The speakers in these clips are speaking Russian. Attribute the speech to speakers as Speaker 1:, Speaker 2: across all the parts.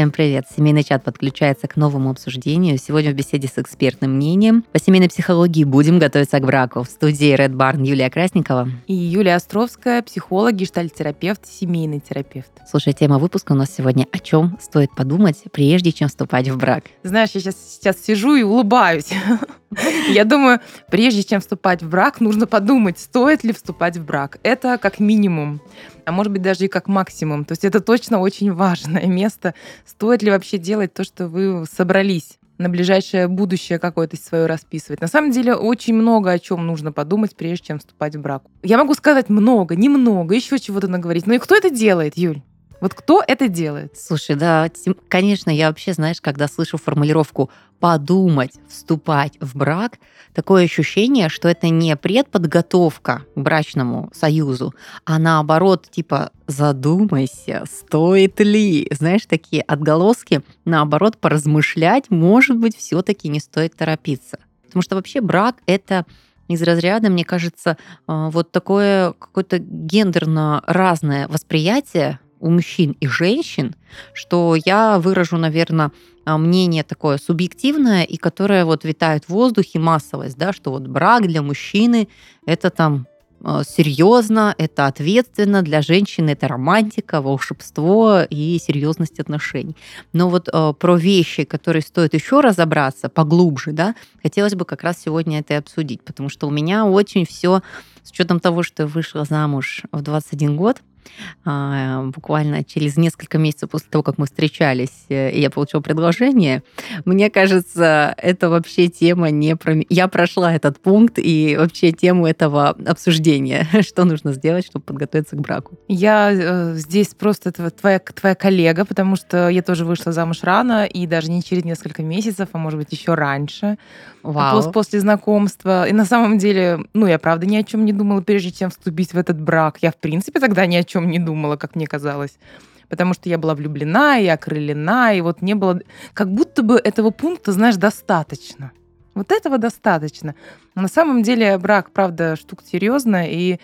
Speaker 1: Всем привет! Семейный чат подключается к новому обсуждению. Сегодня в беседе с экспертным мнением по семейной психологии будем готовиться к браку. В студии Red Barn Юлия Красникова.
Speaker 2: И Юлия Островская, психолог, гештальтерапевт, семейный терапевт.
Speaker 1: Слушай, тема выпуска у нас сегодня о чем стоит подумать, прежде чем вступать в брак.
Speaker 2: Знаешь, я сейчас, сейчас сижу и улыбаюсь. Я думаю, прежде чем вступать в брак, нужно подумать, стоит ли вступать в брак. Это как минимум, а может быть даже и как максимум. То есть это точно очень важное место. Стоит ли вообще делать то, что вы собрались? на ближайшее будущее какое-то свое расписывать. На самом деле очень много о чем нужно подумать, прежде чем вступать в брак. Я могу сказать много, немного, еще чего-то наговорить. Но и кто это делает, Юль? Вот кто это делает?
Speaker 1: Слушай, да, конечно, я вообще, знаешь, когда слышу формулировку подумать, вступать в брак, такое ощущение, что это не предподготовка к брачному союзу, а наоборот, типа, задумайся, стоит ли, знаешь, такие отголоски, наоборот, поразмышлять, может быть, все-таки не стоит торопиться. Потому что вообще брак — это из разряда, мне кажется, а, вот такое какое-то гендерно разное восприятие у мужчин и женщин, что я выражу, наверное, а, мнение такое субъективное и которое вот витает в воздухе, массовость, да, что вот брак для мужчины это там а, серьезно, это ответственно, для женщины это романтика, волшебство и серьезность отношений. Но вот э, про вещи, которые стоит еще разобраться поглубже, да, хотелось бы как раз сегодня это и обсудить, потому что у меня очень все с учетом того, что я вышла замуж в 21 год, буквально через несколько месяцев после того, как мы встречались, э, и я получила предложение, мне кажется, это вообще тема не про... Я прошла этот пункт и вообще тему этого обсуждения, что нужно сделать, чтобы подготовиться к браку.
Speaker 2: Я э, здесь просто твоя, твоя коллега, потому что я тоже вышла замуж рано, и даже не через несколько месяцев, а может быть еще раньше. Вау. После знакомства. И на самом деле, ну, я правда ни о чем не думала, прежде чем вступить в этот брак. Я, в принципе, тогда ни о чем не думала, как мне казалось. Потому что я была влюблена и окрылена, и вот не было... Как будто бы этого пункта, знаешь, достаточно. Вот этого достаточно. Но на самом деле брак, правда, штука серьезная, и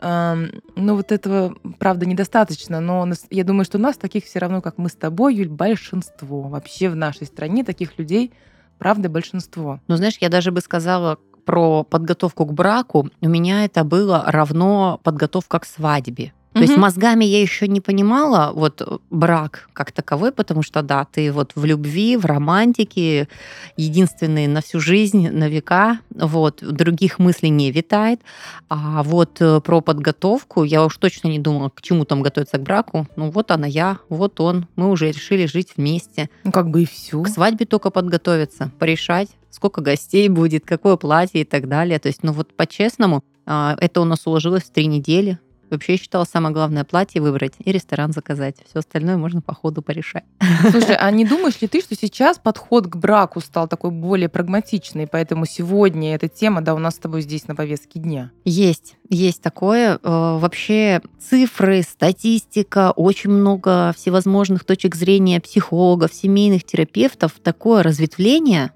Speaker 2: э, ну вот этого, правда, недостаточно. Но я думаю, что нас таких все равно, как мы с тобой, Юль, большинство. Вообще в нашей стране таких людей, правда, большинство.
Speaker 1: Ну, знаешь, я даже бы сказала, про подготовку к браку, у меня это было равно подготовка к свадьбе. То есть мозгами я еще не понимала вот э, брак как таковой, потому что да, ты вот в любви, в романтике, единственный на всю жизнь, на века, вот других мыслей не витает. А вот э, про подготовку я уж точно не думала, к чему там готовиться к браку. Ну вот она я, вот он, мы уже решили жить вместе.
Speaker 2: Ну как бы и все.
Speaker 1: К свадьбе только подготовиться, порешать, сколько гостей будет, какое платье и так далее. То есть, ну вот по-честному, а, это у нас уложилось в три недели Вообще, я считала, самое главное платье выбрать и ресторан заказать. Все остальное можно по ходу порешать.
Speaker 2: Слушай, а не думаешь ли ты, что сейчас подход к браку стал такой более прагматичный, поэтому сегодня эта тема, да, у нас с тобой здесь на повестке дня?
Speaker 1: Есть, есть такое. Э, вообще цифры, статистика, очень много всевозможных точек зрения психологов, семейных терапевтов. Такое разветвление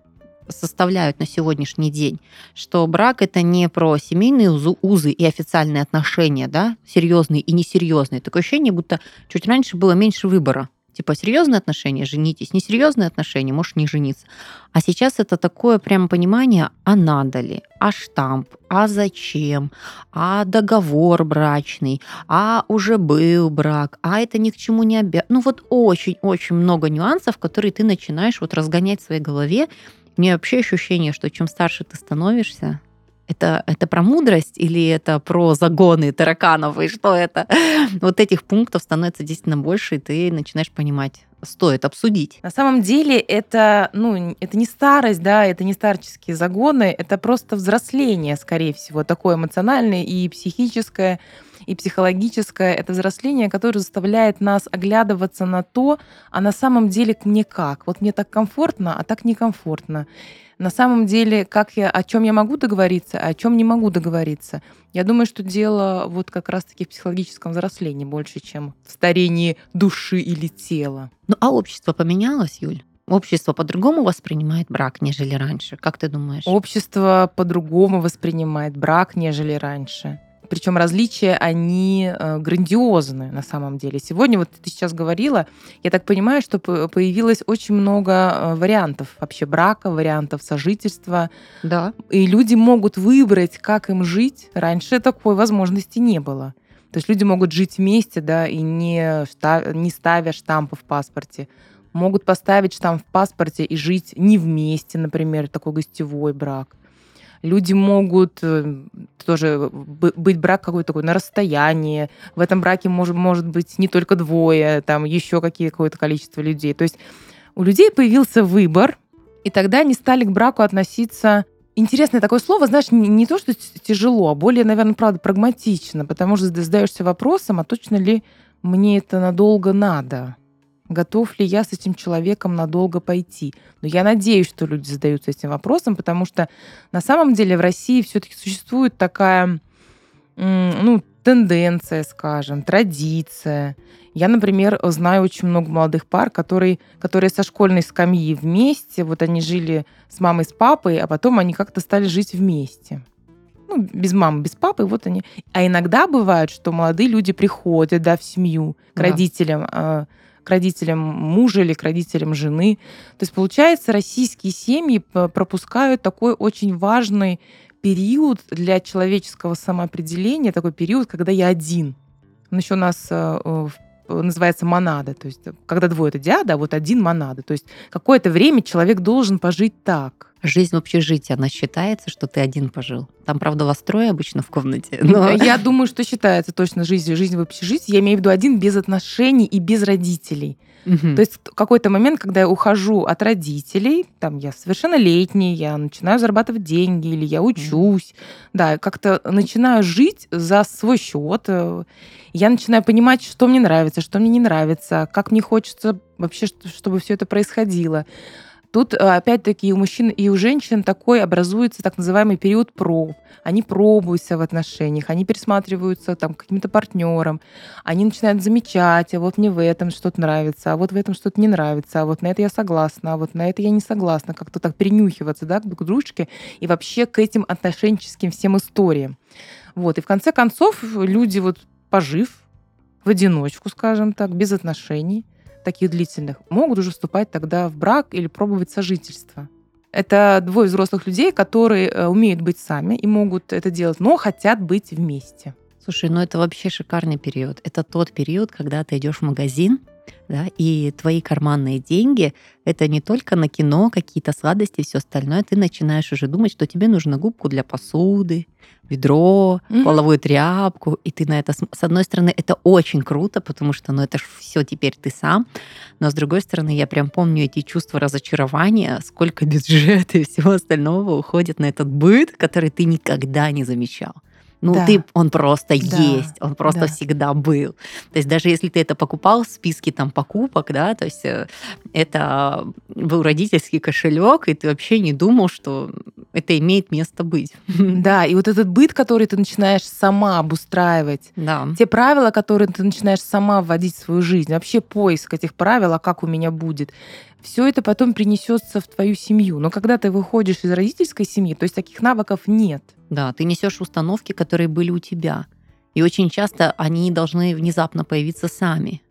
Speaker 1: составляют на сегодняшний день, что брак это не про семейные узы и официальные отношения, да, серьезные и несерьезные. Такое ощущение, будто чуть раньше было меньше выбора. Типа серьезные отношения, женитесь, несерьезные отношения, можешь не жениться. А сейчас это такое прямо понимание, а надо ли, а штамп, а зачем, а договор брачный, а уже был брак, а это ни к чему не обязан. Ну вот очень-очень много нюансов, которые ты начинаешь вот разгонять в своей голове, мне вообще ощущение, что чем старше ты становишься, это, это про мудрость или это про загоны тараканов, и что это? Вот этих пунктов становится действительно больше, и ты начинаешь понимать, стоит обсудить.
Speaker 2: На самом деле это, ну, это не старость, да, это не старческие загоны, это просто взросление, скорее всего, такое эмоциональное и психическое и психологическое это взросление, которое заставляет нас оглядываться на то, а на самом деле мне как? Вот мне так комфортно, а так некомфортно. На самом деле, как я, о чем я могу договориться, а о чем не могу договориться. Я думаю, что дело вот как раз-таки в психологическом взрослении больше, чем в старении души или тела.
Speaker 1: Ну а общество поменялось, Юль? Общество по-другому воспринимает брак, нежели раньше. Как ты думаешь?
Speaker 2: Общество по-другому воспринимает брак, нежели раньше. Причем различия, они э, грандиозны на самом деле. Сегодня, вот ты сейчас говорила, я так понимаю, что появилось очень много э, вариантов вообще брака, вариантов сожительства.
Speaker 1: Да.
Speaker 2: И люди могут выбрать, как им жить. Раньше такой возможности не было. То есть люди могут жить вместе, да, и не, не ставя штампы в паспорте. Могут поставить штамп в паспорте и жить не вместе, например, такой гостевой брак люди могут э, тоже быть брак какой-то такой на расстоянии. В этом браке может, может быть не только двое, там еще какие, какое-то количество людей. То есть у людей появился выбор, и тогда они стали к браку относиться Интересное такое слово, знаешь, не, не то, что тяжело, а более, наверное, правда, прагматично, потому что задаешься вопросом, а точно ли мне это надолго надо? Готов ли я с этим человеком надолго пойти. Но я надеюсь, что люди задаются этим вопросом, потому что на самом деле в России все-таки существует такая ну, тенденция, скажем, традиция. Я, например, знаю очень много молодых пар, которые, которые со школьной скамьи вместе, вот они жили с мамой, с папой, а потом они как-то стали жить вместе. Ну, без мамы, без папы, вот они. А иногда бывает, что молодые люди приходят, да, в семью к да. родителям, а, к родителям мужа или к родителям жены. То есть, получается, российские семьи пропускают такой очень важный период для человеческого самоопределения, такой период, когда я один. Он еще у нас э, называется монада, то есть когда двое это диада, а вот один монада. То есть какое-то время человек должен пожить так.
Speaker 1: Жизнь в общежитии, она считается, что ты один пожил? Там, правда, вас трое обычно в комнате.
Speaker 2: Но... Я думаю, что считается точно жизнь, жизнь в общежитии. Я имею в виду один без отношений и без родителей. Угу. То есть какой-то момент, когда я ухожу от родителей, там я совершеннолетний, я начинаю зарабатывать деньги или я учусь, угу. да, как-то начинаю жить за свой счет. Э, я начинаю понимать, что мне нравится, что мне не нравится, как мне хочется вообще, чтобы все это происходило. Тут, э, опять-таки, у мужчин, и у женщин такой образуется так называемый период проб. Они пробуются в отношениях, они пересматриваются там каким-то партнером, они начинают замечать, а вот мне в этом что-то нравится, а вот в этом что-то не нравится, а вот на это я согласна, а вот на это я не согласна. Как-то так перенюхиваться, да, к дружке и вообще к этим отношенческим всем историям. Вот. И в конце концов люди, вот пожив в одиночку, скажем так, без отношений, таких длительных, могут уже вступать тогда в брак или пробовать сожительство. Это двое взрослых людей, которые э, умеют быть сами и могут это делать, но хотят быть вместе.
Speaker 1: Слушай, ну это вообще шикарный период. Это тот период, когда ты идешь в магазин, да, и твои карманные деньги — это не только на кино, какие-то сладости и все остальное. Ты начинаешь уже думать, что тебе нужно губку для посуды, ведро, mm-hmm. половую тряпку, и ты на это... С одной стороны, это очень круто, потому что, ну, это ж все теперь ты сам, но с другой стороны, я прям помню эти чувства разочарования, сколько бюджета и всего остального уходит на этот быт, который ты никогда не замечал. Ну, да. ты, он просто да. есть, он просто да. всегда был. То есть даже если ты это покупал в списке там покупок, да, то есть э, это был родительский кошелек, и ты вообще не думал, что это имеет место быть.
Speaker 2: Да, и вот этот быт, который ты начинаешь сама обустраивать,
Speaker 1: да.
Speaker 2: те правила, которые ты начинаешь сама вводить в свою жизнь, вообще поиск этих правил, а как у меня будет, все это потом принесется в твою семью. Но когда ты выходишь из родительской семьи, то есть таких навыков нет.
Speaker 1: Да, ты несешь установки, которые были у тебя. И очень часто они должны внезапно появиться сами.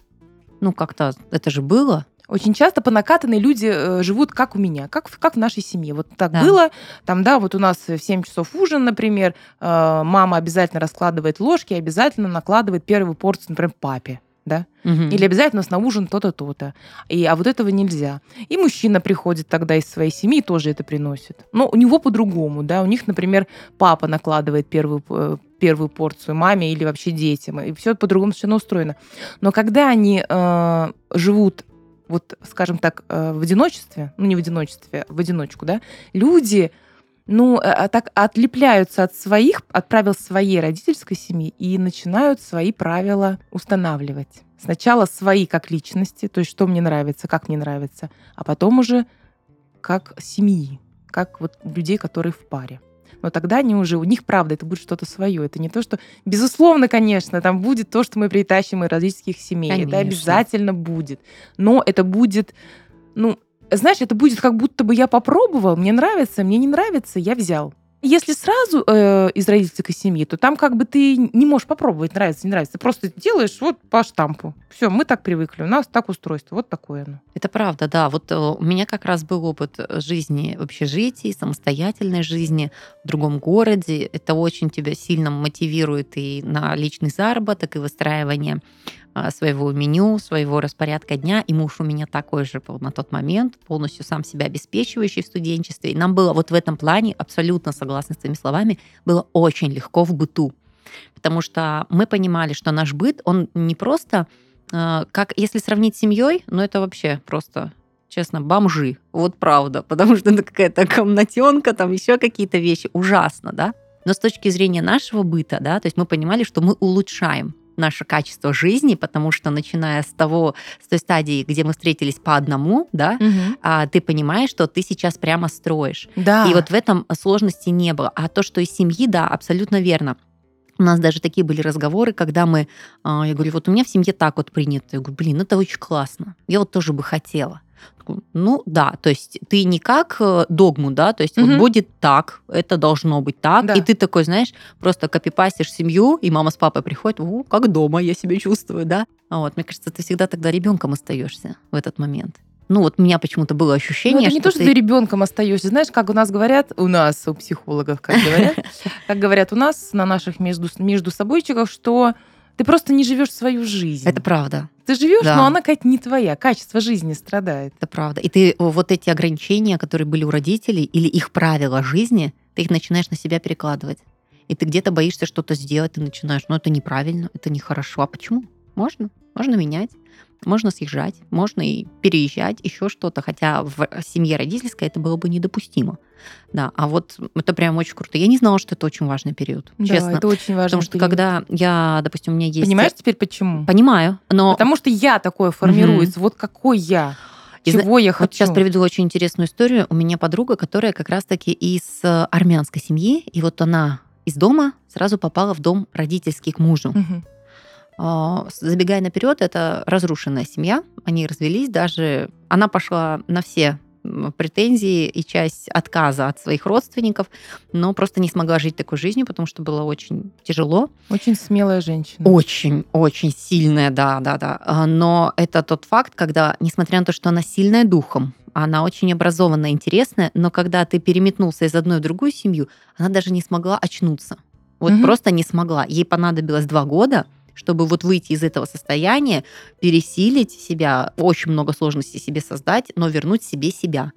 Speaker 1: Ну, как-то это же было.
Speaker 2: Очень часто по накатанной люди э, живут как у меня, как, как в нашей семье. Вот так да. было. Там, да, вот у нас в 7 часов ужин, например, э, мама обязательно раскладывает ложки, обязательно накладывает первую порцию, например, папе да? Угу. Или обязательно у нас на ужин то-то, то-то. И, а вот этого нельзя. И мужчина приходит тогда из своей семьи тоже это приносит. Но у него по-другому, да. У них, например, папа накладывает первую, э, первую порцию маме или вообще детям. И все по-другому совершенно устроено. Но когда они э, живут вот, скажем так, э, в одиночестве, ну не в одиночестве, в одиночку, да, люди ну, э, а так отлепляются от своих, от правил своей родительской семьи и начинают свои правила устанавливать. Сначала свои как личности, то есть что мне нравится, как мне нравится, а потом уже как семьи, как вот людей, которые в паре. Но тогда они уже, у них правда, это будет что-то свое. Это не то, что... Безусловно, конечно, там будет то, что мы притащим из родительских семей. Конечно. Это обязательно будет. Но это будет, ну, знаешь, это будет как будто бы я попробовал, мне нравится, мне не нравится, я взял. Если сразу э, из родительской семьи, то там как бы ты не можешь попробовать, нравится, не нравится. Ты просто делаешь вот по штампу. Все, мы так привыкли, у нас так устройство, вот такое оно.
Speaker 1: Это правда, да. Вот э, у меня как раз был опыт жизни в общежитии, самостоятельной жизни в другом городе. Это очень тебя сильно мотивирует и на личный заработок, и выстраивание своего меню, своего распорядка дня. И муж у меня такой же был на тот момент, полностью сам себя обеспечивающий в студенчестве. И нам было вот в этом плане, абсолютно согласна с твоими словами, было очень легко в быту. Потому что мы понимали, что наш быт, он не просто, а, как если сравнить с семьей, ну это вообще просто честно, бомжи. Вот правда. Потому что это какая-то комнатенка, там еще какие-то вещи. Ужасно, да? Но с точки зрения нашего быта, да, то есть мы понимали, что мы улучшаем наше качество жизни, потому что начиная с того, с той стадии, где мы встретились по одному, да, угу. а, ты понимаешь, что ты сейчас прямо строишь.
Speaker 2: Да.
Speaker 1: И вот в этом сложности не было. А то, что из семьи, да, абсолютно верно. У нас даже такие были разговоры, когда мы, а, я говорю, вот у меня в семье так вот принято. Я говорю, блин, это очень классно. Я вот тоже бы хотела. Ну да, то есть ты не как э, догму, да, то есть угу. вот будет так, это должно быть так, да. и ты такой, знаешь, просто копипастишь семью, и мама с папой приходят, о, как дома я себя чувствую, да. А вот, мне кажется, ты всегда тогда ребенком остаешься в этот момент. Ну вот у меня почему-то было ощущение,
Speaker 2: ну, это не что то, что ты ребенком остаешься. Знаешь, как у нас говорят, у нас, у психологов, как говорят, как говорят у нас на наших между, между собойчиках, что ты просто не живешь свою жизнь.
Speaker 1: Это правда.
Speaker 2: Ты живешь, да. но она какая-то не твоя. Качество жизни страдает.
Speaker 1: Это правда. И ты вот эти ограничения, которые были у родителей, или их правила жизни, ты их начинаешь на себя перекладывать. И ты где-то боишься что-то сделать, ты начинаешь, ну это неправильно, это нехорошо. А почему? Можно, можно менять. Можно съезжать, можно и переезжать, еще что-то. Хотя в семье родительской это было бы недопустимо. Да, а вот это прям очень круто. Я не знала, что это очень важный период, да, честно.
Speaker 2: это очень важно.
Speaker 1: Потому что период. когда я, допустим, у меня есть...
Speaker 2: Понимаешь теперь почему?
Speaker 1: Понимаю, но...
Speaker 2: Потому что я такое формируется. Угу. Вот какой я. Чего я хочу? Вот
Speaker 1: сейчас приведу очень интересную историю. У меня подруга, которая как раз-таки из э, армянской семьи, и вот она из дома сразу попала в дом родительский к мужу. Угу. А, забегая наперед, это разрушенная семья. Они развелись даже. Она пошла на все претензии и часть отказа от своих родственников, но просто не смогла жить такой жизнью, потому что было очень тяжело.
Speaker 2: Очень смелая женщина.
Speaker 1: Очень, очень сильная, да, да, да. А, но это тот факт, когда, несмотря на то, что она сильная духом, она очень образованная, интересная, но когда ты переметнулся из одной в другую семью, она даже не смогла очнуться. Вот угу. просто не смогла. Ей понадобилось два года, чтобы вот выйти из этого состояния, пересилить себя, очень много сложностей себе создать, но вернуть себе себя.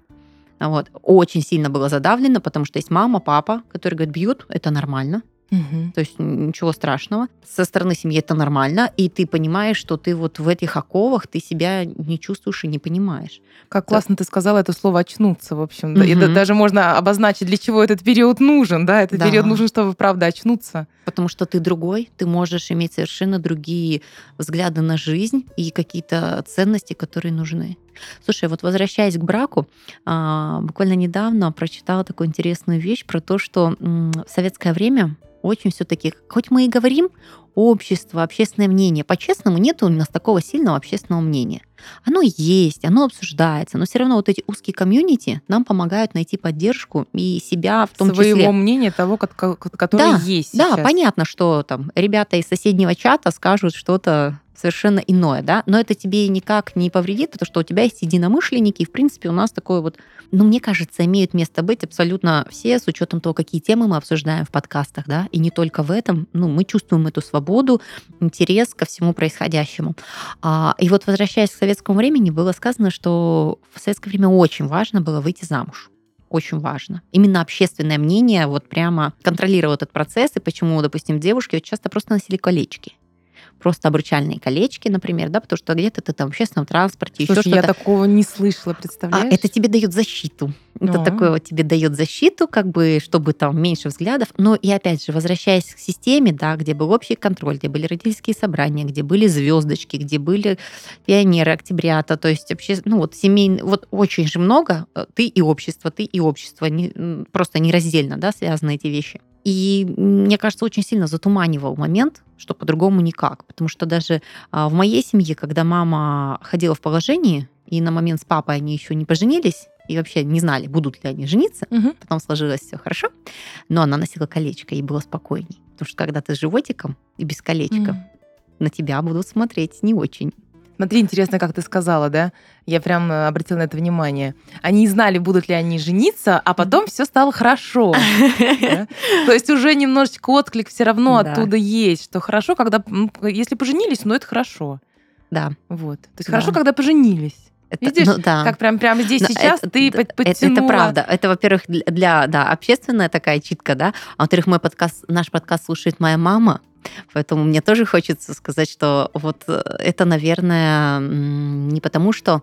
Speaker 1: Вот. Очень сильно было задавлено, потому что есть мама, папа, которые говорят, бьют, это нормально. Угу. То есть ничего страшного. Со стороны семьи это нормально, и ты понимаешь, что ты вот в этих оковах ты себя не чувствуешь и не понимаешь.
Speaker 2: Как да. классно ты сказала это слово очнуться, в общем. Угу. И даже можно обозначить, для чего этот период нужен. Да, этот да. период нужен, чтобы правда очнуться.
Speaker 1: Потому что ты другой, ты можешь иметь совершенно другие взгляды на жизнь и какие-то ценности, которые нужны. Слушай, вот возвращаясь к браку, а, буквально недавно прочитала такую интересную вещь про то, что в советское время очень все-таки, хоть мы и говорим общество, общественное мнение, по-честному, нет у нас такого сильного общественного мнения. Оно есть, оно обсуждается, но все равно вот эти узкие комьюнити нам помогают найти поддержку и себя в том
Speaker 2: Своего
Speaker 1: числе.
Speaker 2: Своего мнения того, которое
Speaker 1: да,
Speaker 2: есть
Speaker 1: Да, понятно, что там ребята из соседнего чата скажут что-то совершенно иное, да, но это тебе никак не повредит, потому что у тебя есть единомышленники, и, в принципе, у нас такое вот, ну, мне кажется, имеют место быть абсолютно все, с учетом того, какие темы мы обсуждаем в подкастах, да, и не только в этом, ну, мы чувствуем эту свободу, интерес ко всему происходящему. А, и вот, возвращаясь к советскому времени, было сказано, что в советское время очень важно было выйти замуж очень важно. Именно общественное мнение вот прямо контролировало этот процесс, и почему, допустим, девушки вот часто просто носили колечки просто обручальные колечки, например, да, потому что где-то ты там в общественном транспорте,
Speaker 2: Слушай, еще что-то. я такого не слышала, представляешь?
Speaker 1: А это тебе дает защиту. Это а. такое вот тебе дает защиту, как бы, чтобы там меньше взглядов. Но и опять же, возвращаясь к системе, да, где был общий контроль, где были родительские собрания, где были звездочки, где были пионеры, октябрята, то есть вообще, ну вот семейный, вот очень же много, э, ты и общество, ты и общество, не, просто нераздельно, да, связаны эти вещи. И мне кажется, очень сильно затуманивал момент, что по-другому никак. Потому что даже а, в моей семье, когда мама ходила в положении, и на момент с папой они еще не поженились, и вообще не знали, будут ли они жениться. Угу. Потом сложилось все хорошо, но она носила колечко, и было спокойней. Потому что когда ты с животиком и без колечка, угу. на тебя будут смотреть не очень.
Speaker 2: Смотри, интересно, как ты сказала, да? Я прям э, обратила на это внимание. Они не знали, будут ли они жениться, а потом все стало хорошо. То есть уже немножечко отклик все равно оттуда есть, что хорошо, когда, если поженились, ну это хорошо.
Speaker 1: Да.
Speaker 2: Вот. То есть хорошо, когда поженились. Это, Видишь, ну, да. как прям прямо здесь Но сейчас это, ты подтянула.
Speaker 1: Это, это правда. Это, во-первых, для да, общественная такая читка, да. А во-вторых, мой подкаст, наш подкаст слушает моя мама. Поэтому мне тоже хочется сказать, что вот э, это, наверное, не потому, что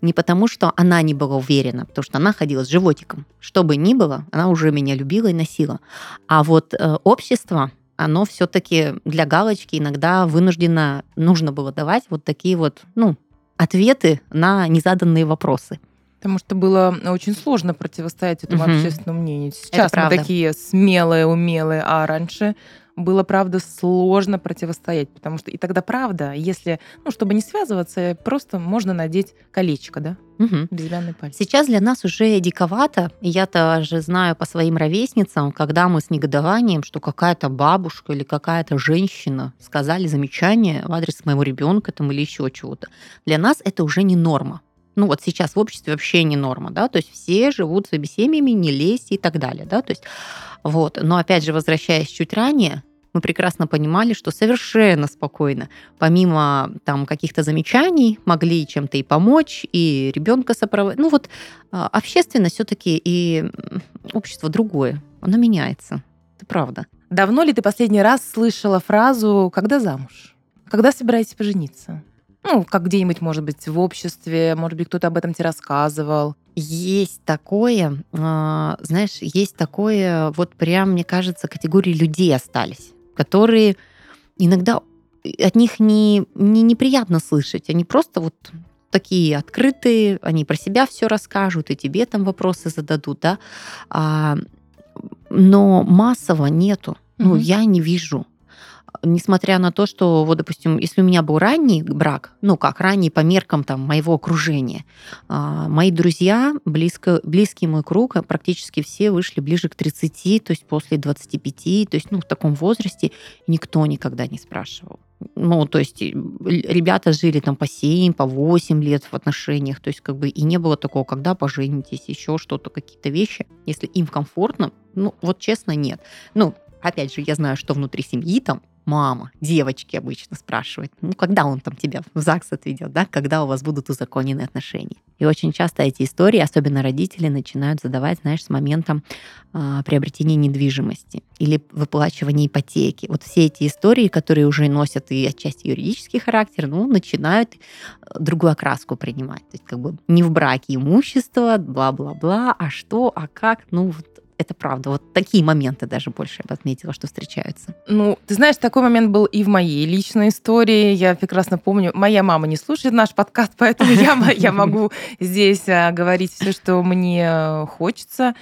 Speaker 1: не потому, что она не была уверена, потому что она ходила с животиком. Что бы ни было, она уже меня любила и носила. А вот э, общество, оно все-таки для галочки иногда вынуждено, нужно было давать вот такие вот, ну, ответы на незаданные вопросы.
Speaker 2: Потому что было очень сложно противостоять этому угу. общественному мнению. Сейчас мы такие смелые, умелые, а раньше было, правда, сложно противостоять, потому что и тогда, правда, если, ну, чтобы не связываться, просто можно надеть колечко, да,
Speaker 1: угу.
Speaker 2: безымянный палец.
Speaker 1: Сейчас для нас уже диковато, я-то же знаю по своим ровесницам, когда мы с негодованием, что какая-то бабушка или какая-то женщина сказали замечание в адрес моего ребенка там или еще чего-то. Для нас это уже не норма ну вот сейчас в обществе вообще не норма, да, то есть все живут своими семьями, не лезь и так далее, да, то есть вот. Но опять же, возвращаясь чуть ранее, мы прекрасно понимали, что совершенно спокойно, помимо там каких-то замечаний, могли чем-то и помочь, и ребенка сопроводить. Ну вот а, общественность все-таки и общество другое, оно меняется. Это правда.
Speaker 2: Давно ли ты последний раз слышала фразу «когда замуж»? Когда собираетесь пожениться? Ну, как где-нибудь, может быть, в обществе, может быть, кто-то об этом тебе рассказывал.
Speaker 1: Есть такое, а, знаешь, есть такое, вот прям, мне кажется, категории людей остались которые иногда от них не, не неприятно слышать. Они просто вот такие открытые, они про себя все расскажут, и тебе там вопросы зададут, да. А, но массово нету. Ну, mm я не вижу несмотря на то, что, вот, допустим, если у меня был ранний брак, ну как, ранний по меркам там, моего окружения, а, мои друзья, близко, близкий мой круг, а, практически все вышли ближе к 30, то есть после 25, то есть ну, в таком возрасте никто никогда не спрашивал. Ну, то есть ребята жили там по 7, по 8 лет в отношениях, то есть как бы и не было такого, когда поженитесь, еще что-то, какие-то вещи. Если им комфортно, ну, вот честно, нет. Ну, опять же, я знаю, что внутри семьи там мама, девочки обычно спрашивают, ну, когда он там тебя в ЗАГС отведет, да, когда у вас будут узаконенные отношения. И очень часто эти истории, особенно родители, начинают задавать, знаешь, с моментом э, приобретения недвижимости или выплачивания ипотеки. Вот все эти истории, которые уже носят и отчасти юридический характер, ну, начинают э, другую окраску принимать. То есть как бы не в браке имущество, бла-бла-бла, а что, а как, ну, вот это правда. Вот такие моменты даже больше я бы отметила, что встречаются.
Speaker 2: Ну, ты знаешь, такой момент был и в моей личной истории. Я прекрасно помню, моя мама не слушает наш подкаст, поэтому я, могу здесь а, говорить все, что мне хочется.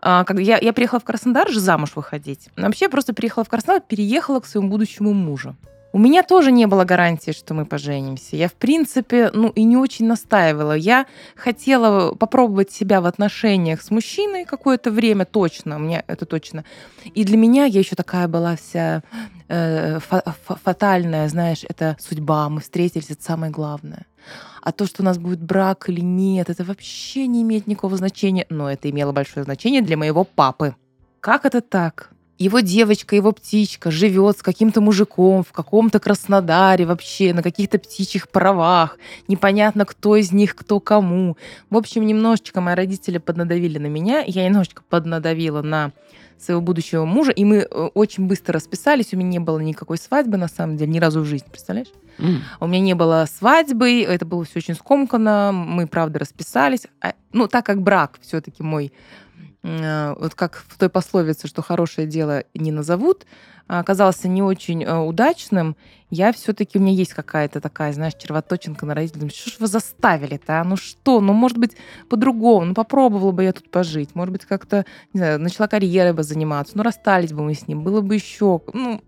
Speaker 2: А, когда я, я приехала в Краснодар же замуж выходить. Вообще я просто приехала в Краснодар, переехала к своему будущему мужу. У меня тоже не было гарантии, что мы поженимся. Я, в принципе, ну и не очень настаивала. Я хотела попробовать себя в отношениях с мужчиной какое-то время, точно, мне это точно. И для меня я еще такая была вся э, фатальная, знаешь, это судьба, мы встретились, это самое главное. А то, что у нас будет брак или нет, это вообще не имеет никакого значения. Но это имело большое значение для моего папы. Как это так? Его девочка, его птичка живет с каким-то мужиком в каком-то Краснодаре вообще, на каких-то птичьих правах. Непонятно, кто из них кто кому. В общем, немножечко мои родители поднадавили на меня, я немножечко поднадавила на своего будущего мужа, и мы э, очень быстро расписались. У меня не было никакой свадьбы, на самом деле, ни разу в жизни, представляешь? Mm. У меня не было свадьбы, это было все очень скомканно, мы, правда, расписались. А, ну, так как брак все-таки мой вот как в той пословице, что хорошее дело не назовут, а, оказался не очень э, удачным, я все-таки, у меня есть какая-то такая, знаешь, червоточинка на родителей. Что ж вы заставили-то, а? Ну что? Ну, может быть, по-другому. Ну, попробовала бы я тут пожить. Может быть, как-то, не знаю, начала карьерой бы заниматься. Ну, расстались бы мы с ним. Было бы еще, ну,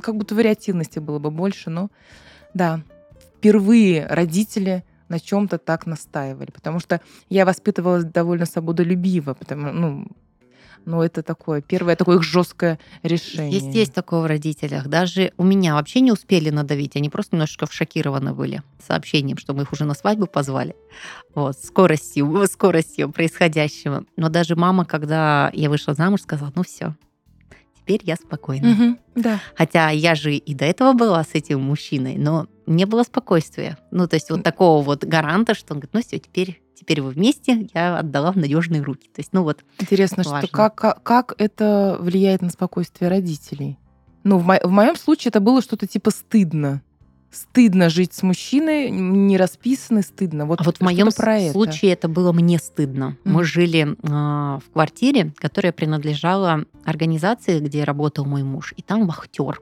Speaker 2: как будто вариативности было бы больше. Но, да, впервые родители на чем-то так настаивали. Потому что я воспитывалась довольно свободолюбиво, потому ну, но это такое, первое такое их жесткое решение.
Speaker 1: Есть, есть такое в родителях. Даже у меня вообще не успели надавить, они просто немножечко шокированы были сообщением, что мы их уже на свадьбу позвали. Вот, скоростью, скоростью происходящего. Но даже мама, когда я вышла замуж, сказала, ну все, теперь я спокойна.
Speaker 2: Угу, да.
Speaker 1: Хотя я же и до этого была с этим мужчиной, но не было спокойствия. Ну, то есть вот такого вот гаранта, что он говорит, ну все, теперь теперь вы вместе, я отдала в надежные руки. То есть, ну вот.
Speaker 2: Интересно, важно. что как, как, как это влияет на спокойствие родителей? Ну, в, мо- в моем случае это было что-то типа стыдно. Стыдно жить с мужчиной, не расписанный, стыдно.
Speaker 1: Вот, а вот в моем случае это. это было мне стыдно. Mm. Мы жили э, в квартире, которая принадлежала организации, где работал мой муж, и там вахтер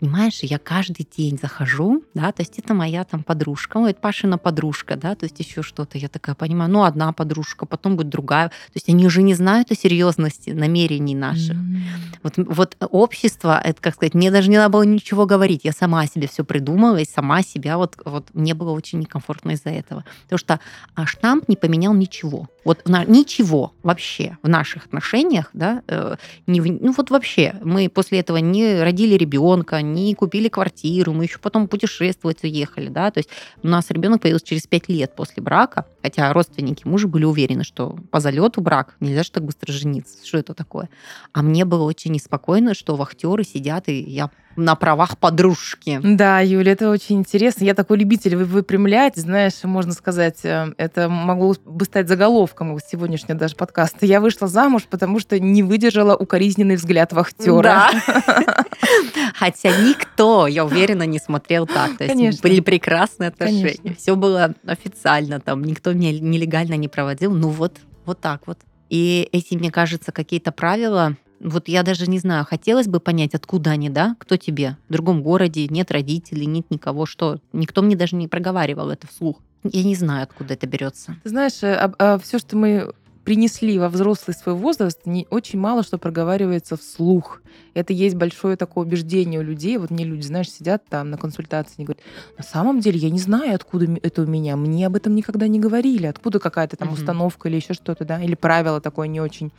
Speaker 1: понимаешь, я каждый день захожу, да, то есть это моя там подружка, ну, это Пашина подружка, да, то есть еще что-то, я такая понимаю, ну, одна подружка, потом будет другая, то есть они уже не знают о серьезности намерений наших. Mm-hmm. Вот, вот общество, это, как сказать, мне даже не надо было ничего говорить, я сама себе все придумала и сама себя, вот, вот мне было очень некомфортно из-за этого, потому что а штамп не поменял ничего, вот на, ничего вообще в наших отношениях, да, э, не, ну вот вообще, мы после этого не родили ребенка, не купили квартиру, мы еще потом путешествовать уехали, да, то есть у нас ребенок появился через пять лет после брака, хотя родственники мужа были уверены, что по залету брак, нельзя же так быстро жениться, что это такое. А мне было очень неспокойно, что вахтеры сидят, и я на правах подружки.
Speaker 2: Да, Юля, это очень интересно. Я такой любитель вы выпрямлять, знаешь, можно сказать, э, это могло бы стать заголовком сегодняшнего даже подкаста. Я вышла замуж, потому что не выдержала укоризненный взгляд вахтера. Да.
Speaker 1: Хотя никто, я уверена, не смотрел так. То есть Конечно. были прекрасные отношения. Конечно. Все было официально, там никто меня нелегально не проводил. Ну вот, вот так вот. И эти, мне кажется, какие-то правила, вот я даже не знаю, хотелось бы понять, откуда они, да? Кто тебе? В другом городе, нет родителей, нет никого, что? Никто мне даже не проговаривал это вслух. Я не знаю, откуда это берется.
Speaker 2: Ты знаешь, а, а все, что мы принесли во взрослый свой возраст, не, очень мало что проговаривается вслух. Это есть большое такое убеждение у людей. Вот мне люди, знаешь, сидят там на консультации и говорят, на самом деле я не знаю, откуда это у меня. Мне об этом никогда не говорили. Откуда какая-то там угу. установка или еще что-то, да? Или правило такое не очень э,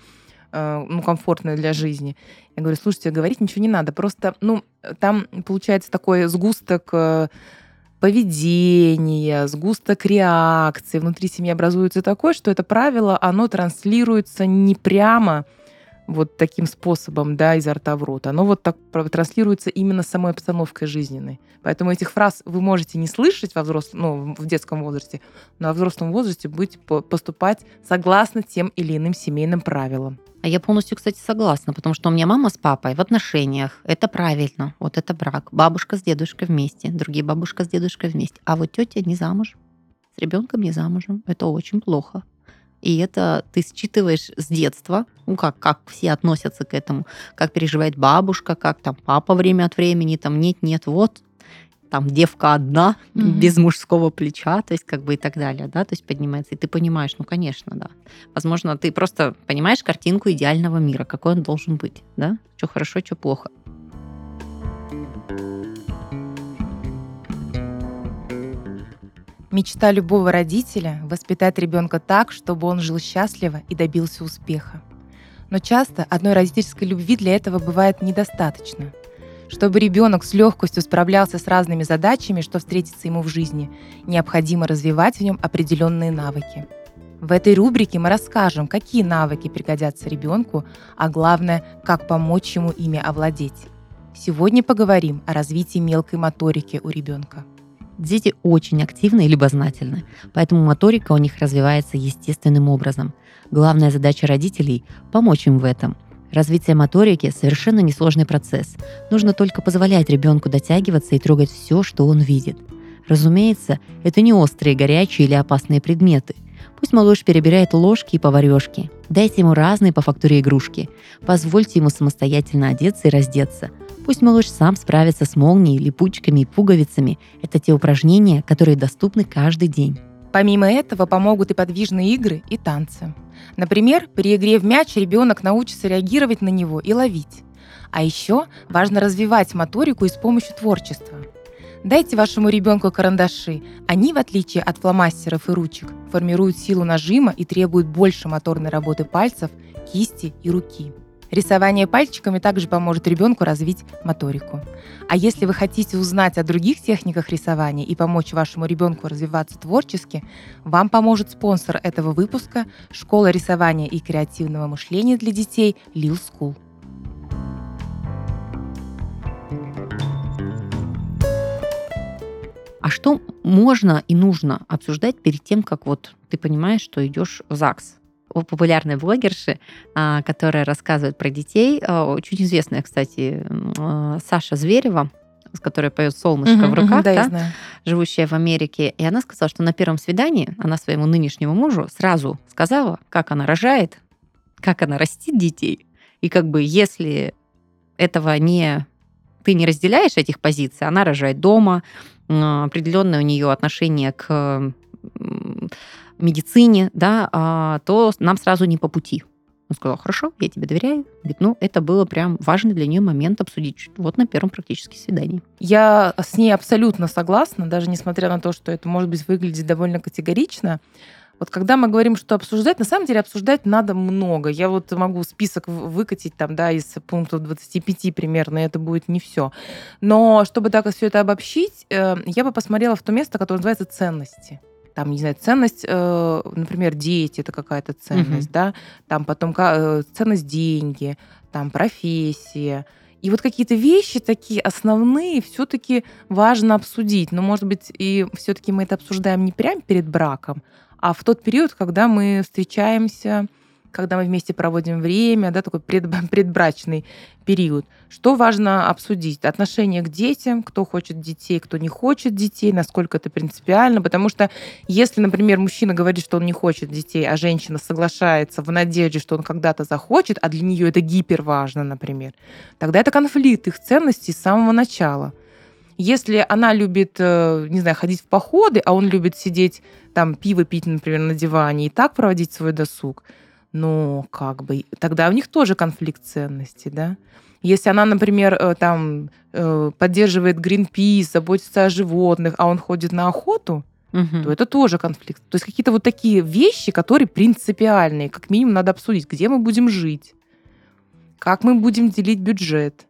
Speaker 2: ну, комфортное для жизни. Я говорю, слушайте, говорить ничего не надо. Просто, ну, там получается такой сгусток э, поведения, сгусток реакции внутри семьи образуется такое, что это правило, оно транслируется не прямо вот таким способом, да, изо рта в рот. Оно вот так транслируется именно самой обстановкой жизненной. Поэтому этих фраз вы можете не слышать во взрослом, ну, в детском возрасте, но во взрослом возрасте быть, поступать согласно тем или иным семейным правилам.
Speaker 1: А я полностью, кстати, согласна, потому что у меня мама с папой в отношениях. Это правильно. Вот это брак. Бабушка с дедушкой вместе, другие бабушка с дедушкой вместе. А вот тетя не замуж, с ребенком не замужем. Это очень плохо. И это ты считываешь с детства, ну как, как все относятся к этому, как переживает бабушка, как там папа время от времени, там нет-нет, вот там девка одна, mm-hmm. без мужского плеча, то есть как бы и так далее, да, то есть поднимается, и ты понимаешь, ну, конечно, да. Возможно, ты просто понимаешь картинку идеального мира, какой он должен быть, да, что хорошо, что плохо.
Speaker 2: Мечта любого родителя – воспитать ребенка так, чтобы он жил счастливо и добился успеха. Но часто одной родительской любви для этого бывает недостаточно – чтобы ребенок с легкостью справлялся с разными задачами, что встретится ему в жизни, необходимо развивать в нем определенные навыки. В этой рубрике мы расскажем, какие навыки пригодятся ребенку, а главное, как помочь ему ими овладеть. Сегодня поговорим о развитии мелкой моторики у ребенка.
Speaker 1: Дети очень активны и любознательны, поэтому моторика у них развивается естественным образом. Главная задача родителей – помочь им в этом – Развитие моторики – совершенно несложный процесс. Нужно только позволять ребенку дотягиваться и трогать все, что он видит. Разумеется, это не острые, горячие или опасные предметы. Пусть малыш перебирает ложки и поварешки. Дайте ему разные по фактуре игрушки. Позвольте ему самостоятельно одеться и раздеться. Пусть малыш сам справится с молнией, липучками и пуговицами. Это те упражнения, которые доступны каждый день.
Speaker 2: Помимо этого помогут и подвижные игры, и танцы. Например, при игре в мяч ребенок научится реагировать на него и ловить. А еще важно развивать моторику и с помощью творчества. Дайте вашему ребенку карандаши. Они, в отличие от фломастеров и ручек, формируют силу нажима и требуют больше моторной работы пальцев, кисти и руки. Рисование пальчиками также поможет ребенку развить моторику. А если вы хотите узнать о других техниках рисования и помочь вашему ребенку развиваться творчески, вам поможет спонсор этого выпуска – Школа рисования и креативного мышления для детей Lil School.
Speaker 1: А что можно и нужно обсуждать перед тем, как вот ты понимаешь, что идешь в ЗАГС? У популярной блогерши, а, которая рассказывает про детей, а, очень известная, кстати, а, Саша Зверева, с которой поет «Солнышко в руках»,
Speaker 2: да, да,
Speaker 1: живущая в Америке. И она сказала, что на первом свидании она своему нынешнему мужу сразу сказала, как она рожает, как она растит детей. И как бы если этого не ты не разделяешь этих позиций, она рожает дома, определенное у нее отношение к медицине, да, а, то нам сразу не по пути. Он сказал, хорошо, я тебе доверяю. Говорит, ну, это было прям важный для нее момент обсудить вот на первом практически свидании.
Speaker 2: Я с ней абсолютно согласна, даже несмотря на то, что это, может быть, выглядит довольно категорично. Вот когда мы говорим, что обсуждать, на самом деле обсуждать надо много. Я вот могу список выкатить там, да, из пунктов 25 примерно, и это будет не все. Но чтобы так все это обобщить, э, я бы посмотрела в то место, которое называется ценности там, не знаю, ценность, э, например, дети это какая-то ценность, угу. да, там потом э, ценность деньги, там профессия. И вот какие-то вещи такие основные все-таки важно обсудить. Но, может быть, и все-таки мы это обсуждаем не прямо перед браком, а в тот период, когда мы встречаемся когда мы вместе проводим время, да, такой пред, предбрачный период. Что важно обсудить? Отношение к детям, кто хочет детей, кто не хочет детей, насколько это принципиально. Потому что если, например, мужчина говорит, что он не хочет детей, а женщина соглашается в надежде, что он когда-то захочет, а для нее это гипер важно, например, тогда это конфликт их ценностей с самого начала. Если она любит, э, не знаю, ходить в походы, а он любит сидеть там пиво пить, например, на диване и так проводить свой досуг, но как бы тогда у них тоже конфликт ценностей, да? Если она, например, э, там э, поддерживает Greenpeace, заботится о животных, а он ходит на охоту, угу. то это тоже конфликт. То есть какие-то вот такие вещи, которые принципиальные, как минимум надо обсудить, где мы будем жить, как мы будем делить бюджет,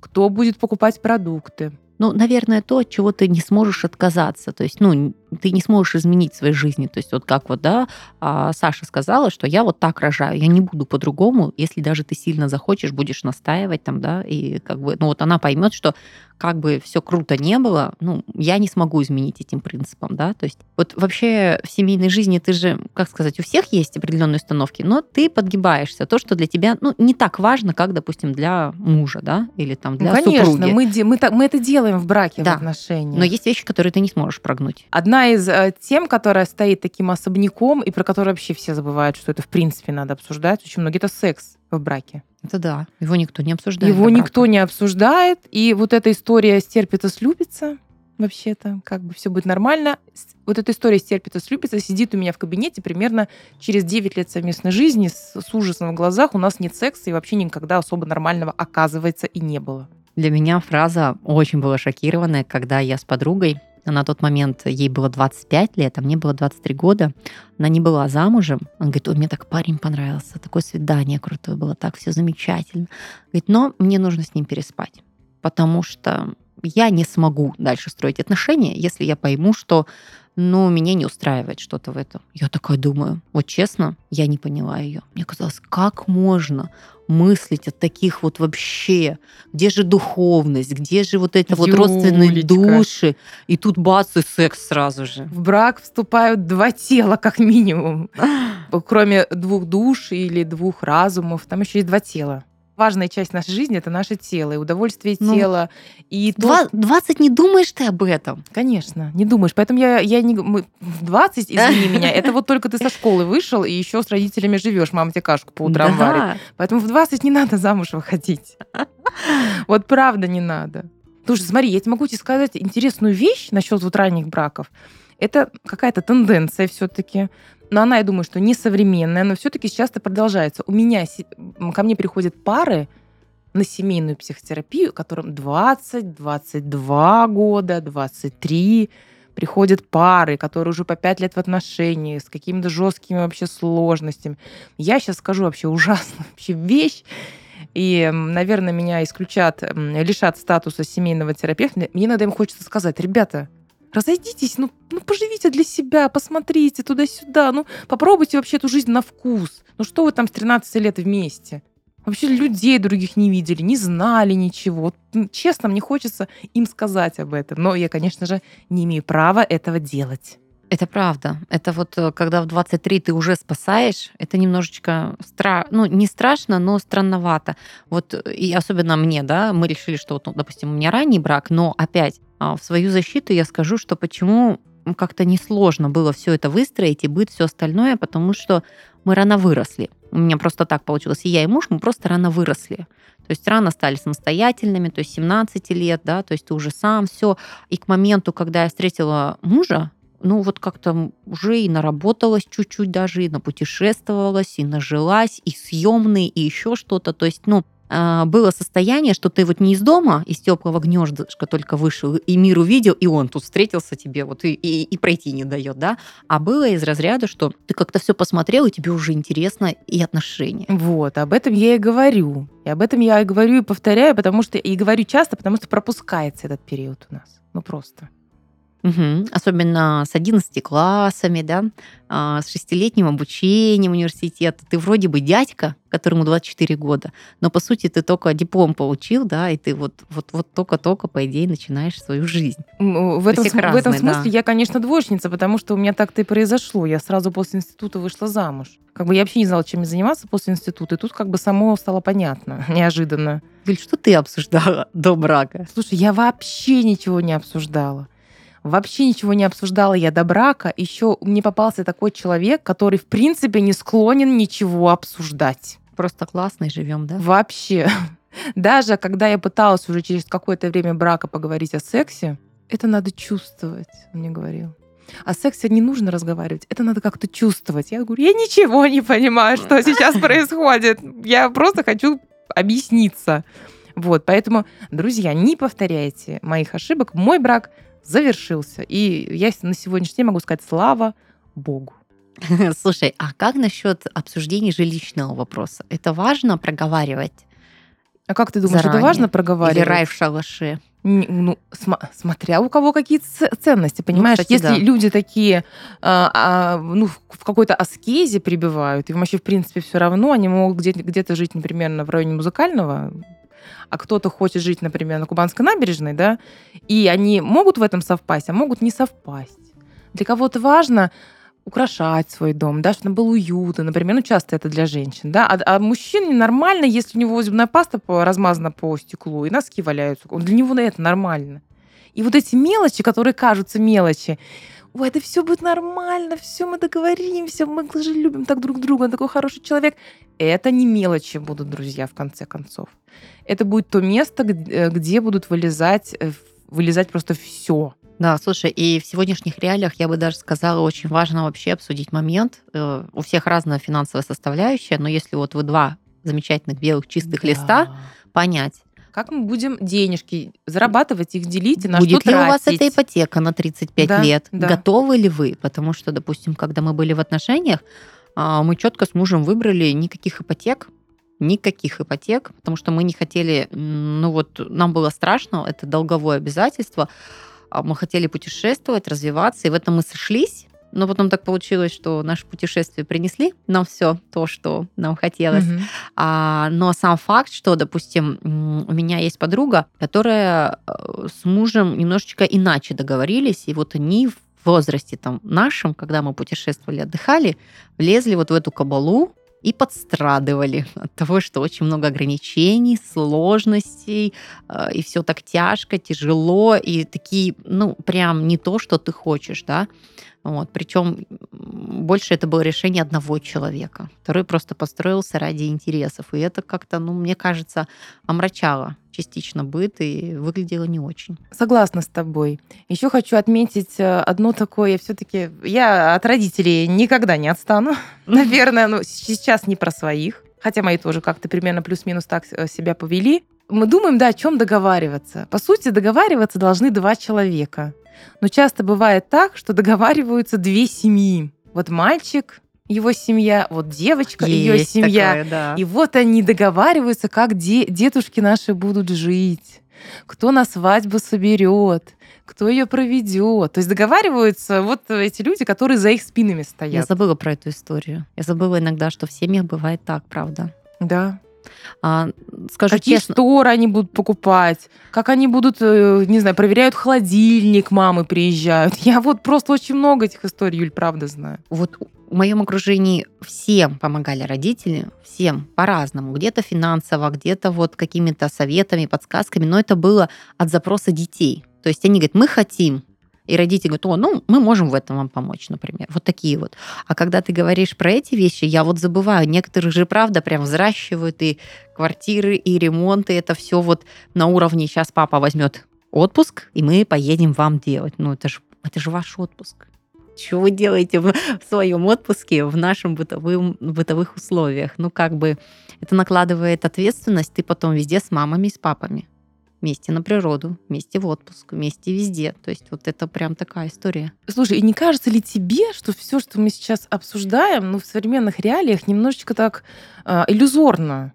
Speaker 2: кто будет покупать продукты.
Speaker 1: Ну, наверное, то, от чего ты не сможешь отказаться. То есть, ну, ты не сможешь изменить в своей жизни. То есть, вот как вот, да, а, Саша сказала, что я вот так рожаю, я не буду по-другому, если даже ты сильно захочешь, будешь настаивать там, да, и как бы, ну, вот она поймет, что как бы все круто не было, ну, я не смогу изменить этим принципам, да, то есть вот вообще в семейной жизни ты же, как сказать, у всех есть определенные установки, но ты подгибаешься, то, что для тебя, ну, не так важно, как, допустим, для мужа, да, или там для
Speaker 2: ну, конечно,
Speaker 1: супруги.
Speaker 2: мы, мы, мы это делаем в браке, да. в отношениях.
Speaker 1: Но есть вещи, которые ты не сможешь прогнуть.
Speaker 2: Одна из э, тем, которая стоит таким особняком, и про которую вообще все забывают, что это в принципе надо обсуждать, очень многие, это секс в браке.
Speaker 1: Это да. Его никто не обсуждает.
Speaker 2: Его никто не обсуждает. И вот эта история стерпится, слюбится, вообще-то, как бы все будет нормально. Вот эта история стерпится, слюбится, сидит у меня в кабинете примерно через 9 лет совместной жизни с, с ужасом в глазах. У нас нет секса и вообще никогда особо нормального оказывается и не было.
Speaker 1: Для меня фраза очень была шокированная, когда я с подругой на тот момент ей было 25 лет, а мне было 23 года. Она не была замужем. Он говорит, ой, мне так парень понравился, такое свидание крутое было, так все замечательно. Говорит, но мне нужно с ним переспать, потому что я не смогу дальше строить отношения, если я пойму, что ну, меня не устраивает что-то в этом. Я такая думаю, вот честно, я не поняла ее. Мне казалось, как можно мыслить от таких вот вообще, где же духовность, где же вот это Юлечка. вот родственные души, и тут бац, и секс сразу же.
Speaker 2: В брак вступают два тела, как минимум. Кроме двух душ или двух разумов, там еще есть два тела важная часть нашей жизни это наше тело, и удовольствие ну, тела. И
Speaker 1: 20 то... не думаешь ты об этом?
Speaker 2: Конечно, не думаешь. Поэтому я, я не... Мы... 20, извини меня, это вот только ты со школы вышел и еще с родителями живешь, мама тебе кашку по утрам да. варит. Поэтому в 20 не надо замуж выходить. Вот правда не надо. Слушай, смотри, я тебе могу тебе сказать интересную вещь насчет вот ранних браков. Это какая-то тенденция все-таки но она, я думаю, что не современная, но все-таки часто продолжается. У меня ко мне приходят пары, на семейную психотерапию, которым 20, 22 года, 23, приходят пары, которые уже по 5 лет в отношении, с какими-то жесткими вообще сложностями. Я сейчас скажу вообще ужасную вообще вещь, и, наверное, меня исключат, лишат статуса семейного терапевта. Мне иногда им хочется сказать, ребята, разойдитесь, ну, ну поживите для себя, посмотрите туда-сюда, ну попробуйте вообще эту жизнь на вкус. Ну что вы там с 13 лет вместе? Вообще людей других не видели, не знали ничего. Честно, мне хочется им сказать об этом. Но я, конечно же, не имею права этого делать.
Speaker 1: Это правда. Это вот э, когда в 23 ты уже спасаешь, это немножечко стра... ну, не страшно, но странновато. Вот э, и особенно мне, да, мы решили, что, вот, ну, допустим, у меня ранний брак, но опять в свою защиту я скажу, что почему как-то несложно было все это выстроить и быть все остальное, потому что мы рано выросли. У меня просто так получилось. И я, и муж, мы просто рано выросли. То есть рано стали самостоятельными, то есть 17 лет, да, то есть ты уже сам все. И к моменту, когда я встретила мужа, ну вот как-то уже и наработалась чуть-чуть даже, и напутешествовалась, и нажилась, и съемный, и еще что-то. То есть, ну, а, было состояние, что ты вот не из дома, из теплого гнездышка только вышел, и мир увидел, и он тут встретился тебе, вот и, и, и пройти не дает, да, а было из разряда, что ты как-то все посмотрел, и тебе уже интересно и отношения.
Speaker 2: Вот, об этом я и говорю. И об этом я и говорю и повторяю, потому что и говорю часто, потому что пропускается этот период у нас. Ну просто.
Speaker 1: Угу. Особенно с 11 классами, да, а, с шестилетним обучением университета. Ты вроде бы дядька, которому 24 года, но по сути ты только диплом получил, да, и ты вот, вот, вот только-только, по идее, начинаешь свою жизнь.
Speaker 2: В этом, разные, в этом смысле да. я, конечно, двоечница, потому что у меня так-то и произошло. Я сразу после института вышла замуж. Как бы я вообще не знала, чем заниматься после института, и тут как бы само стало понятно, неожиданно.
Speaker 1: Виль, что ты обсуждала до брака?
Speaker 2: Слушай, я вообще ничего не обсуждала вообще ничего не обсуждала я до брака. Еще мне попался такой человек, который, в принципе, не склонен ничего обсуждать.
Speaker 1: Просто классно живем, да?
Speaker 2: Вообще. Даже когда я пыталась уже через какое-то время брака поговорить о сексе, это надо чувствовать, он мне говорил. О сексе не нужно разговаривать, это надо как-то чувствовать. Я говорю, я ничего не понимаю, что сейчас происходит. Я просто хочу объясниться. Вот, поэтому, друзья, не повторяйте моих ошибок. Мой брак завершился. И я на сегодняшний день могу сказать слава Богу.
Speaker 1: Слушай, а как насчет обсуждения жилищного вопроса? Это важно проговаривать?
Speaker 2: А как ты думаешь, заранее? это важно проговаривать?
Speaker 1: Или рай в шалаше?
Speaker 2: Ну, см- смотря у кого какие ценности, понимаешь? Ну, кстати, Если да. люди такие, а, а, ну, в какой-то аскезе прибывают, и вообще, в принципе, все равно, они могут где- где-то жить, например, в районе музыкального, а кто-то хочет жить, например, на Кубанской набережной, да, и они могут в этом совпасть, а могут не совпасть. Для кого-то важно украшать свой дом, да, чтобы был уютно, например, ну, часто это для женщин, да, а, а мужчине нормально, если у него зубная паста размазана по стеклу, и носки валяются, для него это нормально. И вот эти мелочи, которые кажутся мелочи, ой, это все будет нормально, все мы договоримся, мы же любим так друг друга, он такой хороший человек. Это не мелочи будут, друзья, в конце концов. Это будет то место, э, где будут вылезать, э, вылезать просто все.
Speaker 1: Да, слушай, и в сегодняшних реалиях я бы даже сказала, очень важно вообще обсудить момент. Э, у всех разная финансовая составляющая, но если вот вы два замечательных белых чистых да. листа, понять,
Speaker 2: как мы будем денежки зарабатывать, их делить и на
Speaker 1: Будет
Speaker 2: что
Speaker 1: ли
Speaker 2: тратить?
Speaker 1: у вас эта ипотека на 35 да, лет? Да. Готовы ли вы? Потому что, допустим, когда мы были в отношениях, а, мы четко с мужем выбрали никаких ипотек, никаких ипотек, потому что мы не хотели, ну вот нам было страшно, это долговое обязательство, а мы хотели путешествовать, развиваться, и в этом мы сошлись, но потом так получилось, что наши путешествия принесли нам все то, что нам хотелось. Mm-hmm. А, но сам факт, что, допустим, у меня есть подруга, которая э, с мужем немножечко иначе договорились, и вот они в возрасте там нашем, когда мы путешествовали, отдыхали, влезли вот в эту кабалу, и подстрадывали от того, что очень много ограничений, сложностей, э, и все так тяжко, тяжело, и такие, ну, прям не то, что ты хочешь, да. Вот. Причем больше это было решение одного человека. Второй просто построился ради интересов. И это как-то, ну, мне кажется, омрачало частично быт и выглядело не очень.
Speaker 2: Согласна с тобой. Еще хочу отметить э, одно такое, все-таки я от родителей никогда не отстану. Наверное, ну, сейчас не про своих. хотя мои тоже как-то примерно плюс-минус так э, себя повели, мы думаем, да, о чем договариваться. По сути, договариваться должны два человека. Но часто бывает так, что договариваются две семьи. Вот мальчик, его семья, вот девочка, Есть ее семья. Такое, да. И вот они договариваются, как де- дедушки наши будут жить, кто на свадьбу соберет, кто ее проведет. То есть договариваются вот эти люди, которые за их спинами стоят.
Speaker 1: Я забыла про эту историю. Я забыла иногда, что в семьях бывает так, правда.
Speaker 2: Да. А, скажу Какие честно... шторы они будут покупать, как они будут, э, не знаю, проверяют холодильник, мамы приезжают. Я вот просто очень много этих историй, Юль, правда знаю.
Speaker 1: Вот в моем окружении всем помогали родители, всем по-разному. Где-то финансово, где-то вот какими-то советами, подсказками, но это было от запроса детей. То есть они говорят, мы хотим, и родители говорят, о, ну, мы можем в этом вам помочь, например. Вот такие вот. А когда ты говоришь про эти вещи, я вот забываю. Некоторых же, правда, прям взращивают и квартиры, и ремонты. Это все вот на уровне сейчас папа возьмет отпуск, и мы поедем вам делать. Ну, это же это же ваш отпуск. Что вы делаете в своем отпуске в нашем бытовым, бытовых условиях? Ну, как бы это накладывает ответственность, ты потом везде с мамами с папами вместе на природу, вместе в отпуск, вместе везде. То есть вот это прям такая история.
Speaker 2: Слушай, и не кажется ли тебе, что все, что мы сейчас обсуждаем, ну, в современных реалиях немножечко так э, иллюзорно?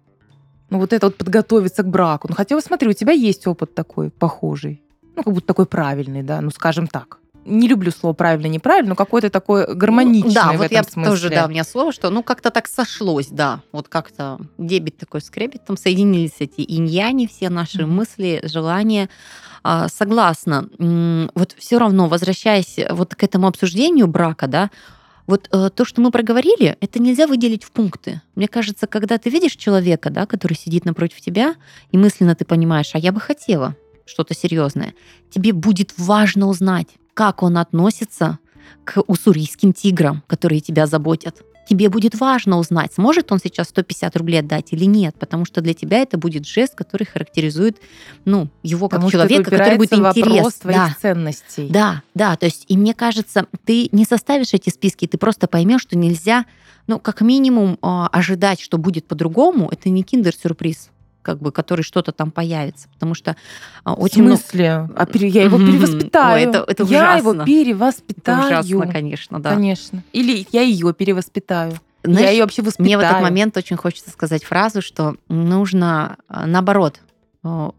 Speaker 2: Ну, вот это вот подготовиться к браку. Ну, хотя, вот смотри, у тебя есть опыт такой похожий. Ну, как будто такой правильный, да, ну, скажем так не люблю слово правильно, неправильно, но какое-то такое гармоничное ну,
Speaker 1: да,
Speaker 2: в
Speaker 1: вот
Speaker 2: этом
Speaker 1: я
Speaker 2: смысле.
Speaker 1: тоже, да, у меня слово, что ну как-то так сошлось, да, вот как-то дебет такой скребет, там соединились эти иньяни, все наши mm-hmm. мысли, желания. А, согласна. Вот все равно, возвращаясь вот к этому обсуждению брака, да, вот э, то, что мы проговорили, это нельзя выделить в пункты. Мне кажется, когда ты видишь человека, да, который сидит напротив тебя, и мысленно ты понимаешь, а я бы хотела что-то серьезное, тебе будет важно узнать, как он относится к уссурийским тиграм, которые тебя заботят. Тебе будет важно узнать, сможет он сейчас 150 рублей отдать или нет, потому что для тебя это будет жест, который характеризует ну, его как потому человека, который будет интерес.
Speaker 2: твоих да. ценностей.
Speaker 1: Да, да, то есть, и мне кажется, ты не составишь эти списки, ты просто поймешь, что нельзя, ну, как минимум, а, ожидать, что будет по-другому, это не киндер-сюрприз как бы, который что-то там появится, потому что
Speaker 2: а, очень В смысле? Много... А пере... я его перевоспитаю. Ой, это, это я его перевоспитаю.
Speaker 1: Это ужасно, конечно, да.
Speaker 2: Конечно. Или я ее перевоспитаю. Знаешь, я ее вообще воспитаю.
Speaker 1: Мне в этот момент очень хочется сказать фразу, что нужно а, наоборот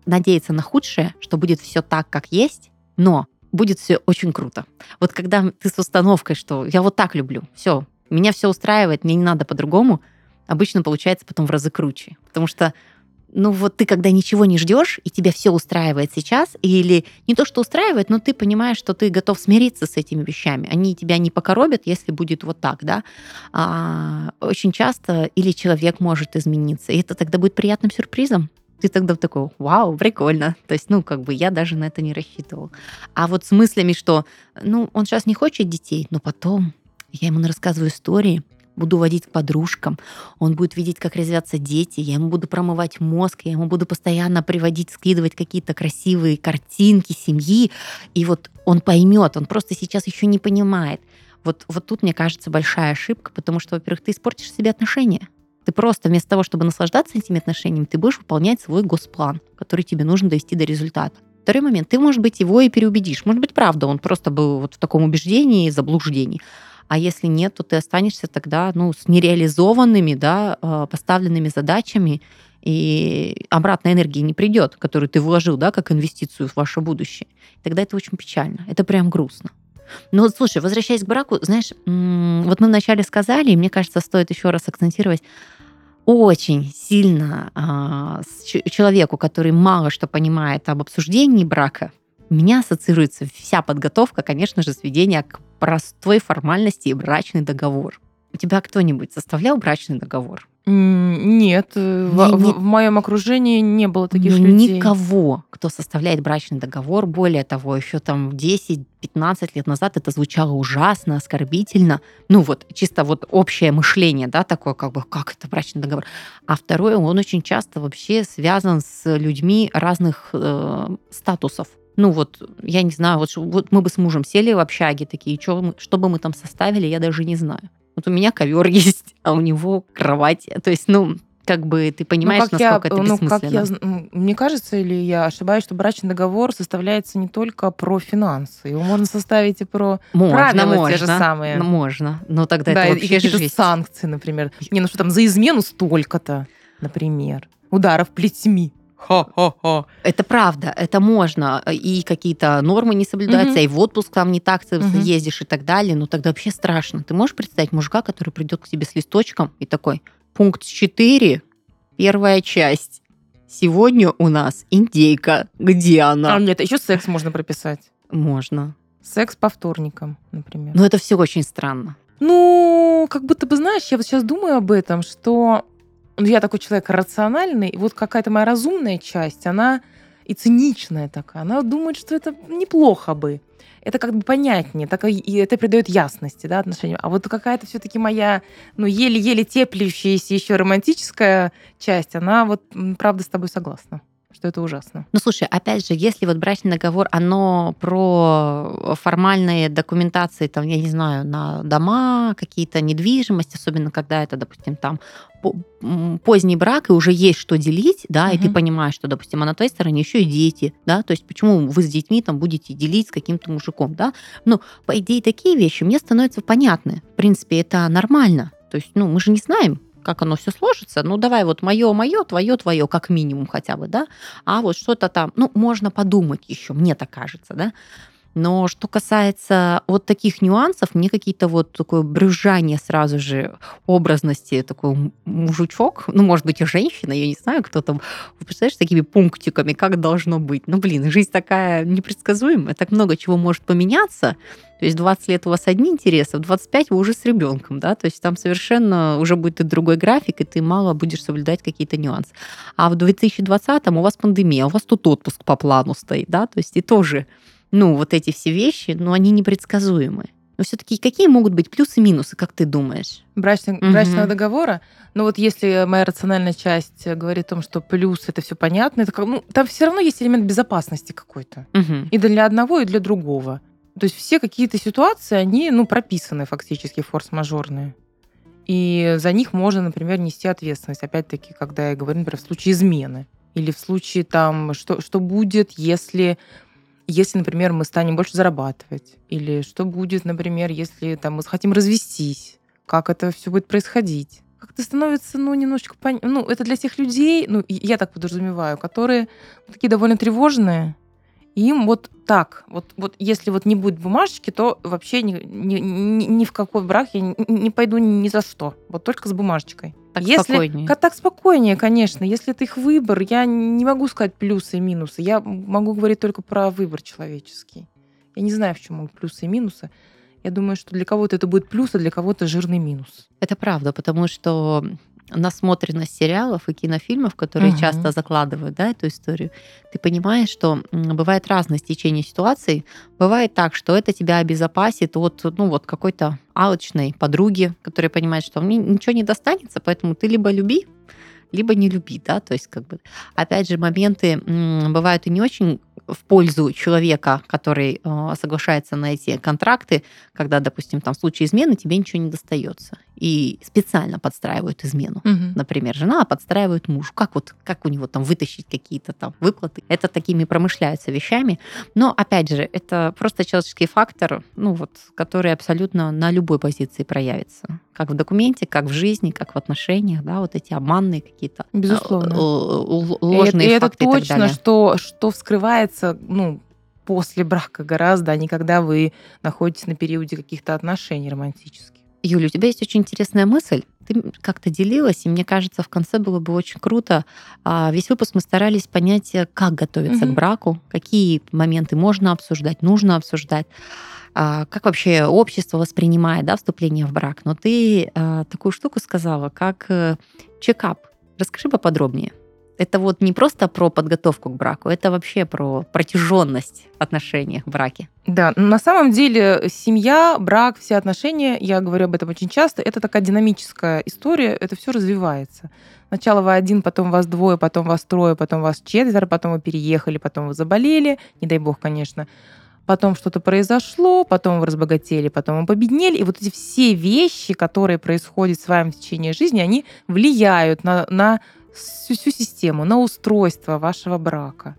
Speaker 1: надеяться на худшее, что будет все так, как есть, но будет все очень круто. Вот когда ты с установкой, что я вот так люблю, все, меня все устраивает, мне не надо по-другому, обычно получается потом в разы круче. Потому что ну вот ты когда ничего не ждешь, и тебя все устраивает сейчас, или не то, что устраивает, но ты понимаешь, что ты готов смириться с этими вещами. Они тебя не покоробят, если будет вот так, да. А, очень часто или человек может измениться, и это тогда будет приятным сюрпризом. Ты тогда такой, вау, прикольно. То есть, ну, как бы я даже на это не рассчитывал. А вот с мыслями, что, ну, он сейчас не хочет детей, но потом я ему рассказываю истории, буду водить к подружкам, он будет видеть, как развятся дети, я ему буду промывать мозг, я ему буду постоянно приводить, скидывать какие-то красивые картинки семьи, и вот он поймет, он просто сейчас еще не понимает. Вот, вот тут, мне кажется, большая ошибка, потому что, во-первых, ты испортишь себе отношения. Ты просто вместо того, чтобы наслаждаться этими отношениями, ты будешь выполнять свой госплан, который тебе нужно довести до результата. Второй момент. Ты, может быть, его и переубедишь. Может быть, правда, он просто был вот в таком убеждении, заблуждении. А если нет, то ты останешься тогда ну, с нереализованными, да, а, поставленными задачами, и обратной энергии не придет, которую ты вложил, да, как инвестицию в ваше будущее. Тогда это очень печально. Это прям грустно. Но слушай, возвращаясь к браку, знаешь, вот мы вначале сказали, и мне кажется, стоит еще раз акцентировать, очень сильно э, человеку, который мало что понимает об обсуждении брака, у меня ассоциируется вся подготовка, конечно же, сведения к простой формальности и брачный договор. У тебя кто-нибудь составлял брачный договор?
Speaker 2: Нет, э, в, не, в, в моем окружении не было таких
Speaker 1: ну,
Speaker 2: людей.
Speaker 1: Никого, кто составляет брачный договор. Более того, еще там 10-15 лет назад это звучало ужасно, оскорбительно. Ну вот, чисто вот общее мышление, да, такое как бы, как это брачный договор. А второе, он очень часто вообще связан с людьми разных э, статусов. Ну вот, я не знаю, вот, вот мы бы с мужем сели в общаге такие, что, что бы мы там составили, я даже не знаю. Вот у меня ковер есть, а у него кровать. То есть, ну, как бы ты понимаешь, ну, насколько я, это ну, как я,
Speaker 2: Мне кажется, или я ошибаюсь, что брачный договор составляется не только про финансы. Его можно составить и про можно, правила можно, те же самые.
Speaker 1: Можно. Но тогда да, это вообще и
Speaker 2: жесть. санкции, например. Не, ну что там, за измену столько-то, например. Ударов плетьми.
Speaker 1: Ха-ха-ха. Это правда, это можно. И какие-то нормы не соблюдаются, угу. и в отпуск там не так ты угу. ездишь и так далее. Но тогда вообще страшно. Ты можешь представить мужика, который придет к тебе с листочком и такой, пункт 4, первая часть. Сегодня у нас индейка. Где она?
Speaker 2: А нет, еще секс можно прописать.
Speaker 1: Можно.
Speaker 2: Секс по вторникам, например.
Speaker 1: Но это все очень странно.
Speaker 2: Ну, как будто бы, знаешь, я вот сейчас думаю об этом, что я такой человек рациональный, и вот какая-то моя разумная часть, она и циничная такая, она думает, что это неплохо бы. Это как бы понятнее, так и это придает ясности, да, отношениям. А вот какая-то все-таки моя, ну, еле-еле теплящаяся еще романтическая часть, она вот, правда, с тобой согласна что это ужасно.
Speaker 1: Ну, слушай, опять же, если вот брачный договор, оно про формальные документации, там, я не знаю, на дома, какие-то недвижимость, особенно когда это, допустим, там поздний брак, и уже есть что делить, да, угу. и ты понимаешь, что, допустим, а на твоей стороне еще и дети, да, то есть почему вы с детьми там будете делить с каким-то мужиком, да, ну, по идее, такие вещи мне становятся понятны, в принципе, это нормально, то есть, ну, мы же не знаем, как оно все сложится, ну давай вот мое, мое, твое, твое, как минимум хотя бы, да, а вот что-то там, ну, можно подумать еще, мне так кажется, да, но что касается вот таких нюансов, мне какие-то вот такое брюзжание сразу же образности, такой мужичок, ну, может быть, и женщина, я не знаю, кто там, представляешь, такими пунктиками, как должно быть. Ну, блин, жизнь такая непредсказуемая, так много чего может поменяться. То есть 20 лет у вас одни интересы, в 25 вы уже с ребенком, да, то есть там совершенно уже будет и другой график, и ты мало будешь соблюдать какие-то нюансы. А в 2020 у вас пандемия, у вас тут отпуск по плану стоит, да, то есть и тоже ну, вот эти все вещи, но они непредсказуемы. Но все-таки какие могут быть плюсы и минусы, как ты думаешь?
Speaker 2: Брачный, угу. Брачного договора? Ну вот если моя рациональная часть говорит о том, что плюс это все понятно, это как, ну, там все равно есть элемент безопасности какой-то. Угу. И для одного, и для другого. То есть все какие-то ситуации, они ну, прописаны фактически форс-мажорные. И за них можно, например, нести ответственность. Опять-таки, когда я говорю, например, в случае измены. Или в случае там, что, что будет, если если, например, мы станем больше зарабатывать, или что будет, например, если там, мы хотим развестись, как это все будет происходить. Как-то становится, ну, немножечко... Пон... Ну, это для тех людей, ну, я так подразумеваю, которые такие довольно тревожные, им вот так, вот, вот если вот не будет бумажечки, то вообще ни, ни, ни, ни в какой брак я не, не пойду ни за что. Вот только с бумажечкой.
Speaker 1: Так
Speaker 2: если,
Speaker 1: спокойнее.
Speaker 2: Так спокойнее, конечно. Если это их выбор, я не могу сказать плюсы и минусы. Я могу говорить только про выбор человеческий. Я не знаю, в чем плюсы и минусы. Я думаю, что для кого-то это будет плюс, а для кого-то жирный минус.
Speaker 1: Это правда, потому что насмотренность сериалов и кинофильмов, которые угу. часто закладывают да, эту историю, ты понимаешь, что бывает разное стечение ситуаций. Бывает так, что это тебя обезопасит от ну, вот какой-то алчной подруги, которая понимает, что мне ничего не достанется, поэтому ты либо люби, либо не люби, да, то есть как бы, опять же, моменты бывают и не очень в пользу человека, который э, соглашается на эти контракты, когда, допустим, там в случае измены тебе ничего не достается. И специально подстраивают измену. Угу. Например, жена подстраивает мужу. Как вот, как у него там вытащить какие-то там выплаты? Это такими промышляются вещами. Но, опять же, это просто человеческий фактор, ну вот, который абсолютно на любой позиции проявится. Как в документе, как в жизни, как в отношениях, да, вот эти обманные какие-то э,
Speaker 2: Безусловно.
Speaker 1: ложные
Speaker 2: и
Speaker 1: факты
Speaker 2: это точно,
Speaker 1: и так далее.
Speaker 2: что, что вскрывается ну, после брака гораздо, а не когда вы находитесь на периоде каких-то отношений романтических.
Speaker 1: Юля, у тебя есть очень интересная мысль. Ты как-то делилась, и мне кажется, в конце было бы очень круто. А, весь выпуск мы старались понять, э, как готовиться угу. к браку, какие моменты можно обсуждать, нужно обсуждать, как вообще общество воспринимает да, вступление в брак. Но ты а, такую штуку сказала, как э, чекап. Расскажи поподробнее. Это вот не просто про подготовку к браку, это вообще про протяженность отношений в браке.
Speaker 2: Да, на самом деле семья, брак, все отношения, я говорю об этом очень часто, это такая динамическая история, это все развивается. Сначала вы один, потом вас двое, потом вас трое, потом вас четверо, потом вы переехали, потом вы заболели, не дай бог, конечно. Потом что-то произошло, потом вы разбогатели, потом вы победнели. И вот эти все вещи, которые происходят с вами в течение жизни, они влияют на, на всю, всю систему, на устройство вашего брака.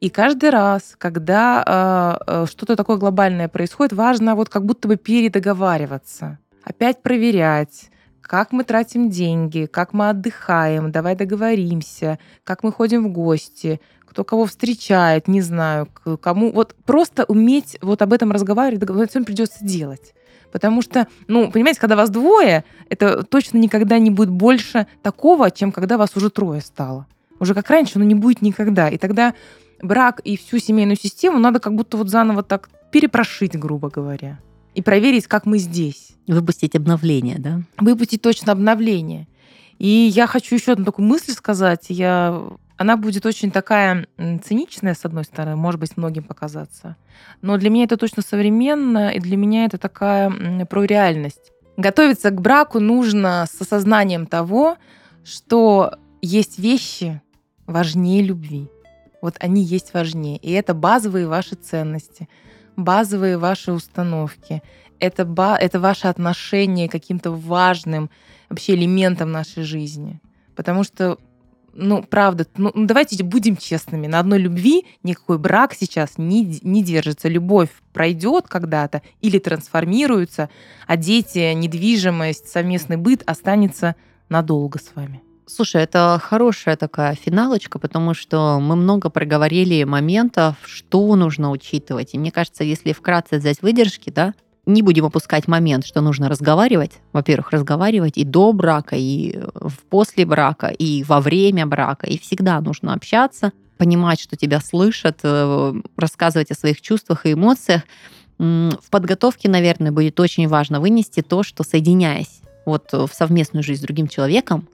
Speaker 2: И каждый раз, когда э, что-то такое глобальное происходит, важно вот как будто бы передоговариваться, опять проверять, как мы тратим деньги, как мы отдыхаем, давай договоримся, как мы ходим в гости, кто кого встречает, не знаю, кому. Вот просто уметь вот об этом разговаривать, договариваться, придется делать. Потому что, ну, понимаете, когда вас двое, это точно никогда не будет больше такого, чем когда вас уже трое стало. Уже как раньше, но не будет никогда. И тогда брак и всю семейную систему надо как будто вот заново так перепрошить, грубо говоря. И проверить, как мы здесь.
Speaker 1: Выпустить обновление, да?
Speaker 2: Выпустить точно обновление. И я хочу еще одну такую мысль сказать. Я... Она будет очень такая циничная, с одной стороны, может быть, многим показаться. Но для меня это точно современно, и для меня это такая про реальность. Готовиться к браку нужно с осознанием того, что есть вещи важнее любви. Вот они есть важнее. И это базовые ваши ценности, базовые ваши установки. Это, ба- это ваше отношение к каким-то важным вообще элементам нашей жизни. Потому что ну, правда, ну, ну, давайте будем честными. На одной любви никакой брак сейчас не, не держится. Любовь пройдет когда-то или трансформируется, а дети, недвижимость, совместный быт останется надолго с вами.
Speaker 1: Слушай, это хорошая такая финалочка, потому что мы много проговорили моментов, что нужно учитывать. И мне кажется, если вкратце взять выдержки, да, не будем опускать момент, что нужно разговаривать. Во-первых, разговаривать и до брака, и после брака, и во время брака. И всегда нужно общаться, понимать, что тебя слышат, э, рассказывать о своих чувствах и эмоциях. В подготовке, наверное, будет очень важно вынести то, что соединяясь вот в совместную жизнь с другим человеком,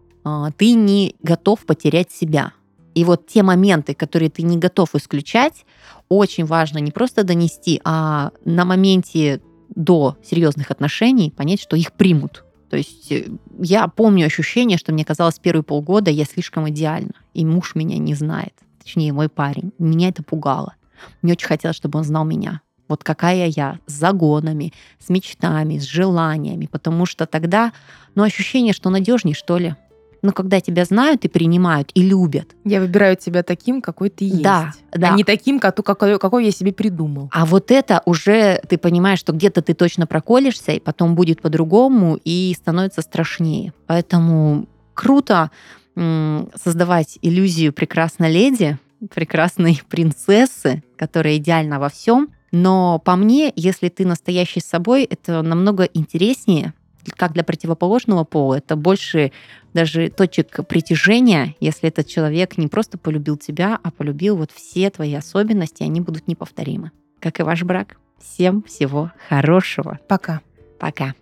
Speaker 1: ты не готов потерять себя. И вот те моменты, которые ты не готов исключать, очень важно не просто донести, а на моменте до серьезных отношений понять, что их примут. То есть э, я помню ощущение, что мне казалось первые полгода я слишком идеальна, и муж меня не знает, точнее мой парень. Меня это пугало. Мне очень хотелось, чтобы он знал меня. Вот какая я, с загонами, с мечтами, с желаниями, потому что тогда, ну, ощущение, что надежней, что ли. Но когда тебя знают и принимают, и любят.
Speaker 2: Я выбираю тебя таким, какой ты есть.
Speaker 1: Да, да.
Speaker 2: А не таким, какой, какой я себе придумал.
Speaker 1: А вот это уже ты понимаешь, что где-то ты точно проколешься, и потом будет по-другому, и становится страшнее. Поэтому круто создавать иллюзию прекрасной леди, прекрасной принцессы, которая идеальна во всем. Но по мне, если ты настоящий с собой, это намного интереснее, как для противоположного пола, это больше даже точек притяжения, если этот человек не просто полюбил тебя, а полюбил вот все твои особенности, они будут неповторимы. Как и ваш брак. Всем всего хорошего.
Speaker 2: Пока.
Speaker 1: Пока.